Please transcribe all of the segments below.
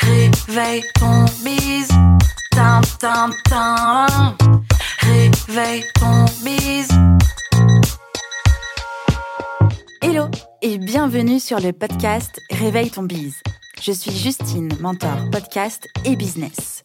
Réveille ton bise. Tin, tin, tin. Réveille ton bise. Hello et bienvenue sur le podcast Réveille ton bise. Je suis Justine, mentor podcast et business.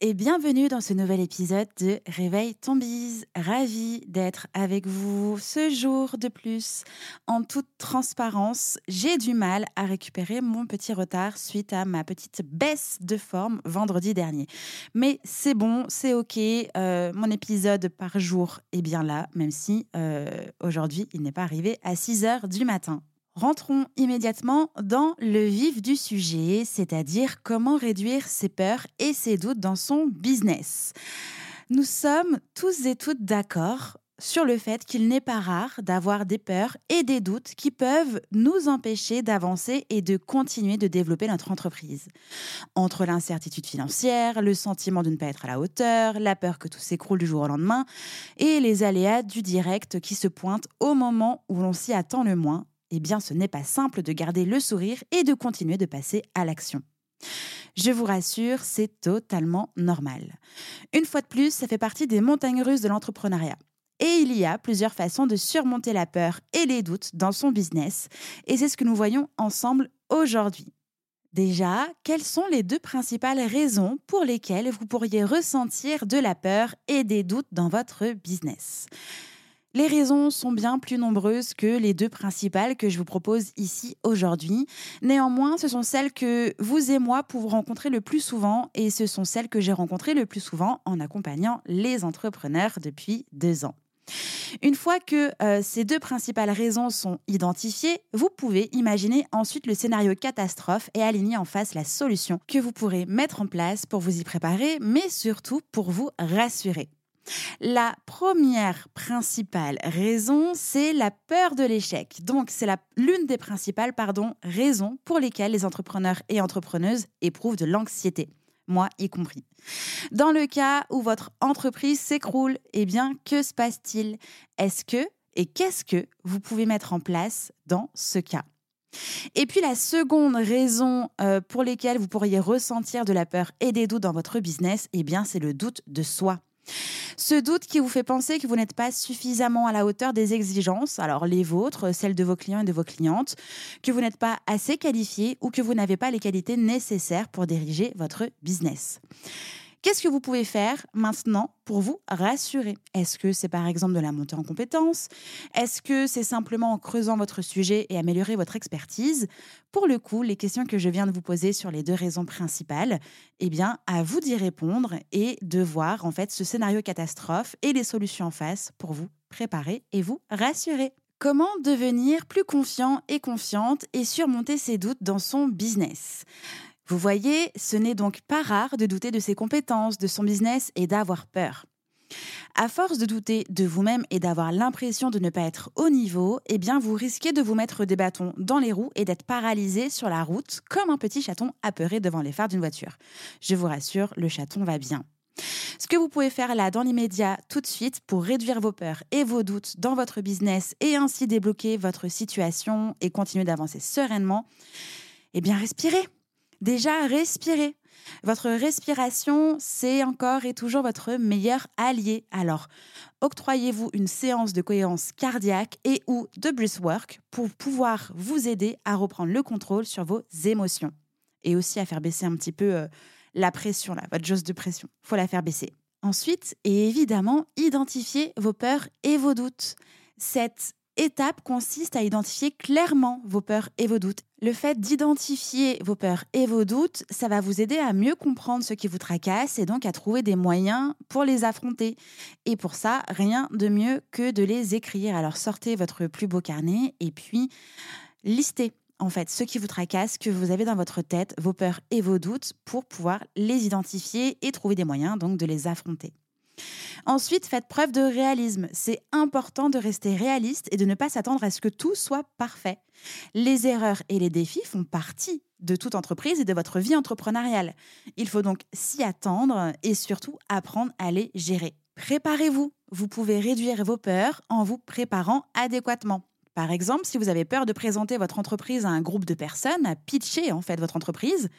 et bienvenue dans ce nouvel épisode de Réveil ton bise. Ravi d'être avec vous ce jour de plus. En toute transparence, j'ai du mal à récupérer mon petit retard suite à ma petite baisse de forme vendredi dernier. Mais c'est bon, c'est ok. Euh, mon épisode par jour est bien là, même si euh, aujourd'hui il n'est pas arrivé à 6 heures du matin. Rentrons immédiatement dans le vif du sujet, c'est-à-dire comment réduire ses peurs et ses doutes dans son business. Nous sommes tous et toutes d'accord sur le fait qu'il n'est pas rare d'avoir des peurs et des doutes qui peuvent nous empêcher d'avancer et de continuer de développer notre entreprise. Entre l'incertitude financière, le sentiment de ne pas être à la hauteur, la peur que tout s'écroule du jour au lendemain et les aléas du direct qui se pointent au moment où l'on s'y attend le moins, eh bien ce n'est pas simple de garder le sourire et de continuer de passer à l'action. Je vous rassure, c'est totalement normal. Une fois de plus, ça fait partie des montagnes russes de l'entrepreneuriat. Et il y a plusieurs façons de surmonter la peur et les doutes dans son business, et c'est ce que nous voyons ensemble aujourd'hui. Déjà, quelles sont les deux principales raisons pour lesquelles vous pourriez ressentir de la peur et des doutes dans votre business? Les raisons sont bien plus nombreuses que les deux principales que je vous propose ici aujourd'hui. Néanmoins, ce sont celles que vous et moi pouvons rencontrer le plus souvent et ce sont celles que j'ai rencontrées le plus souvent en accompagnant les entrepreneurs depuis deux ans. Une fois que euh, ces deux principales raisons sont identifiées, vous pouvez imaginer ensuite le scénario catastrophe et aligner en face la solution que vous pourrez mettre en place pour vous y préparer, mais surtout pour vous rassurer. La première principale raison, c'est la peur de l'échec. Donc, c'est l'une des principales raisons pour lesquelles les entrepreneurs et entrepreneuses éprouvent de l'anxiété moi y compris. Dans le cas où votre entreprise s'écroule, eh bien, que se passe-t-il? Est-ce que et qu'est-ce que vous pouvez mettre en place dans ce cas? Et puis la seconde raison euh, pour laquelle vous pourriez ressentir de la peur et des doutes dans votre business, eh bien c'est le doute de soi. Ce doute qui vous fait penser que vous n'êtes pas suffisamment à la hauteur des exigences, alors les vôtres, celles de vos clients et de vos clientes, que vous n'êtes pas assez qualifié ou que vous n'avez pas les qualités nécessaires pour diriger votre business. Qu'est-ce que vous pouvez faire maintenant pour vous rassurer? Est-ce que c'est par exemple de la montée en compétences? Est-ce que c'est simplement en creusant votre sujet et améliorer votre expertise? Pour le coup, les questions que je viens de vous poser sur les deux raisons principales, eh bien, à vous d'y répondre et de voir en fait ce scénario catastrophe et les solutions en face pour vous préparer et vous rassurer. Comment devenir plus confiant et confiante et surmonter ses doutes dans son business? Vous voyez, ce n'est donc pas rare de douter de ses compétences, de son business et d'avoir peur. À force de douter de vous-même et d'avoir l'impression de ne pas être au niveau, eh bien vous risquez de vous mettre des bâtons dans les roues et d'être paralysé sur la route comme un petit chaton apeuré devant les phares d'une voiture. Je vous rassure, le chaton va bien. Ce que vous pouvez faire là dans l'immédiat tout de suite pour réduire vos peurs et vos doutes dans votre business et ainsi débloquer votre situation et continuer d'avancer sereinement, eh bien respirez. Déjà, respirez. Votre respiration, c'est encore et toujours votre meilleur allié. Alors, octroyez-vous une séance de cohérence cardiaque et ou de breathwork pour pouvoir vous aider à reprendre le contrôle sur vos émotions et aussi à faire baisser un petit peu euh, la pression, là, votre jauge de pression. faut la faire baisser. Ensuite, et évidemment, identifiez vos peurs et vos doutes. Cette étape consiste à identifier clairement vos peurs et vos doutes. Le fait d'identifier vos peurs et vos doutes, ça va vous aider à mieux comprendre ce qui vous tracasse et donc à trouver des moyens pour les affronter. Et pour ça, rien de mieux que de les écrire. Alors sortez votre plus beau carnet et puis listez en fait, ce qui vous tracasse, que vous avez dans votre tête, vos peurs et vos doutes, pour pouvoir les identifier et trouver des moyens donc de les affronter. Ensuite, faites preuve de réalisme. C'est important de rester réaliste et de ne pas s'attendre à ce que tout soit parfait. Les erreurs et les défis font partie de toute entreprise et de votre vie entrepreneuriale. Il faut donc s'y attendre et surtout apprendre à les gérer. Préparez-vous. Vous pouvez réduire vos peurs en vous préparant adéquatement. Par exemple, si vous avez peur de présenter votre entreprise à un groupe de personnes, à pitcher en fait votre entreprise,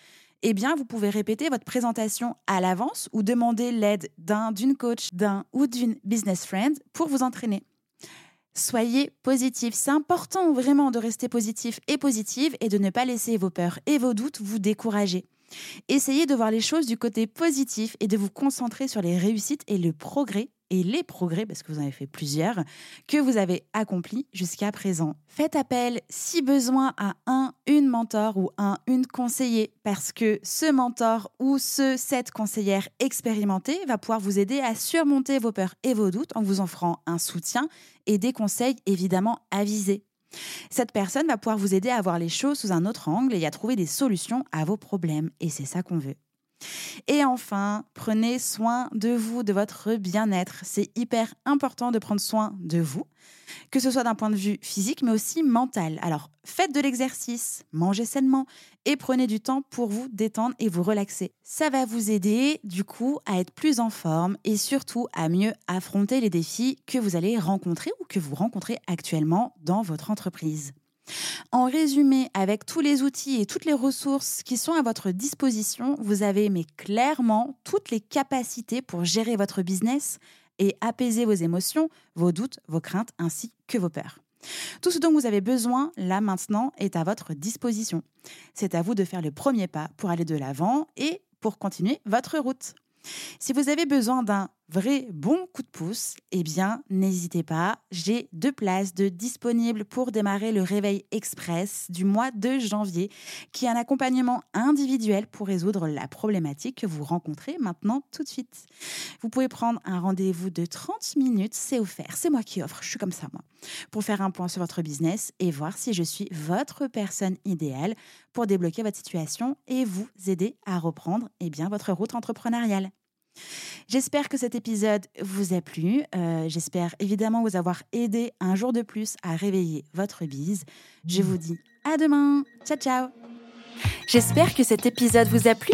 eh bien, vous pouvez répéter votre présentation à l'avance ou demander l'aide d'un, d'une coach, d'un ou d'une business friend pour vous entraîner. Soyez positif. C'est important vraiment de rester positif et positive et de ne pas laisser vos peurs et vos doutes vous décourager. Essayez de voir les choses du côté positif et de vous concentrer sur les réussites et le progrès et les progrès, parce que vous en avez fait plusieurs, que vous avez accomplis jusqu'à présent. Faites appel, si besoin, à un, une mentor ou un, une conseiller, parce que ce mentor ou ce, cette conseillère expérimentée va pouvoir vous aider à surmonter vos peurs et vos doutes en vous offrant un soutien et des conseils évidemment avisés. Cette personne va pouvoir vous aider à voir les choses sous un autre angle et à trouver des solutions à vos problèmes. Et c'est ça qu'on veut. Et enfin, prenez soin de vous, de votre bien-être. C'est hyper important de prendre soin de vous, que ce soit d'un point de vue physique, mais aussi mental. Alors, faites de l'exercice, mangez sainement et prenez du temps pour vous détendre et vous relaxer. Ça va vous aider, du coup, à être plus en forme et surtout à mieux affronter les défis que vous allez rencontrer ou que vous rencontrez actuellement dans votre entreprise. En résumé, avec tous les outils et toutes les ressources qui sont à votre disposition, vous avez mais clairement toutes les capacités pour gérer votre business et apaiser vos émotions, vos doutes, vos craintes ainsi que vos peurs. Tout ce dont vous avez besoin, là maintenant, est à votre disposition. C'est à vous de faire le premier pas pour aller de l'avant et pour continuer votre route. Si vous avez besoin d'un vrai bon coup de pouce, eh bien, n'hésitez pas. J'ai deux places de disponibles pour démarrer le réveil express du mois de janvier, qui est un accompagnement individuel pour résoudre la problématique que vous rencontrez maintenant tout de suite. Vous pouvez prendre un rendez-vous de 30 minutes, c'est offert, c'est moi qui offre, je suis comme ça moi, pour faire un point sur votre business et voir si je suis votre personne idéale pour débloquer votre situation et vous aider à reprendre eh bien, votre route entrepreneuriale. J'espère que cet épisode vous a plu. Euh, j'espère évidemment vous avoir aidé un jour de plus à réveiller votre bise. Je vous dis à demain. Ciao, ciao. J'espère que cet épisode vous a plu.